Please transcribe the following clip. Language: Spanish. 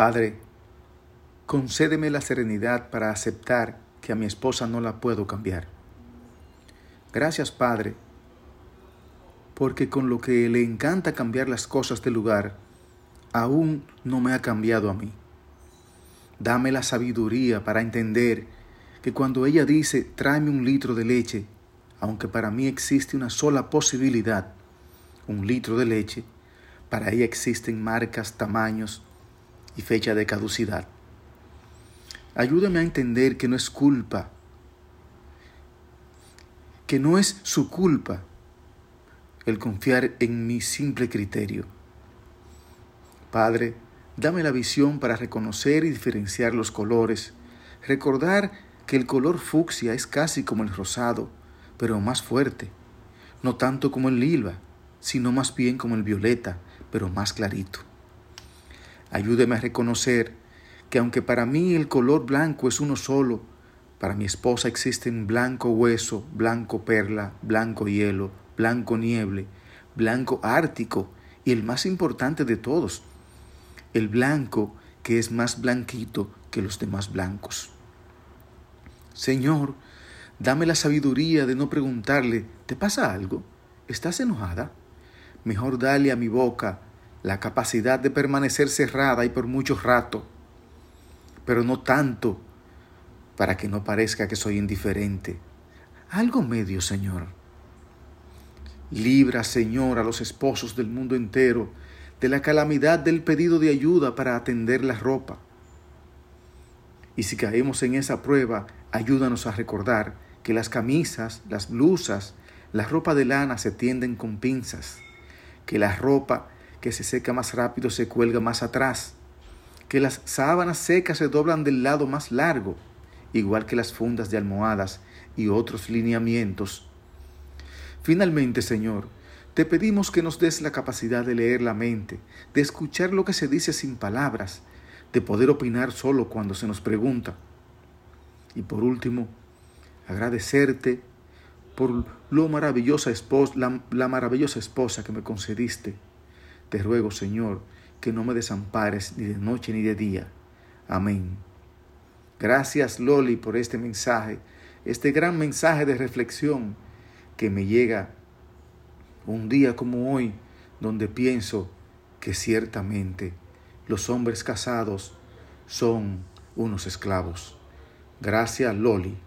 Padre, concédeme la serenidad para aceptar que a mi esposa no la puedo cambiar. Gracias, Padre, porque con lo que le encanta cambiar las cosas de lugar, aún no me ha cambiado a mí. Dame la sabiduría para entender que cuando ella dice, tráeme un litro de leche, aunque para mí existe una sola posibilidad, un litro de leche, para ella existen marcas, tamaños y fecha de caducidad. Ayúdame a entender que no es culpa, que no es su culpa el confiar en mi simple criterio. Padre, dame la visión para reconocer y diferenciar los colores, recordar que el color fucsia es casi como el rosado, pero más fuerte, no tanto como el lila, sino más bien como el violeta, pero más clarito. Ayúdeme a reconocer que aunque para mí el color blanco es uno solo, para mi esposa existen blanco hueso, blanco perla, blanco hielo, blanco nieble, blanco ártico y el más importante de todos, el blanco que es más blanquito que los demás blancos. Señor, dame la sabiduría de no preguntarle, ¿te pasa algo? ¿Estás enojada? Mejor dale a mi boca la capacidad de permanecer cerrada y por mucho rato, pero no tanto para que no parezca que soy indiferente. Algo medio, Señor. Libra, Señor, a los esposos del mundo entero de la calamidad del pedido de ayuda para atender la ropa. Y si caemos en esa prueba, ayúdanos a recordar que las camisas, las blusas, la ropa de lana se tienden con pinzas, que la ropa que se seca más rápido se cuelga más atrás, que las sábanas secas se doblan del lado más largo, igual que las fundas de almohadas y otros lineamientos. Finalmente, Señor, te pedimos que nos des la capacidad de leer la mente, de escuchar lo que se dice sin palabras, de poder opinar solo cuando se nos pregunta. Y por último, agradecerte por lo maravillosa esposa, la, la maravillosa esposa que me concediste. Te ruego, Señor, que no me desampares ni de noche ni de día. Amén. Gracias, Loli, por este mensaje, este gran mensaje de reflexión que me llega un día como hoy, donde pienso que ciertamente los hombres casados son unos esclavos. Gracias, Loli.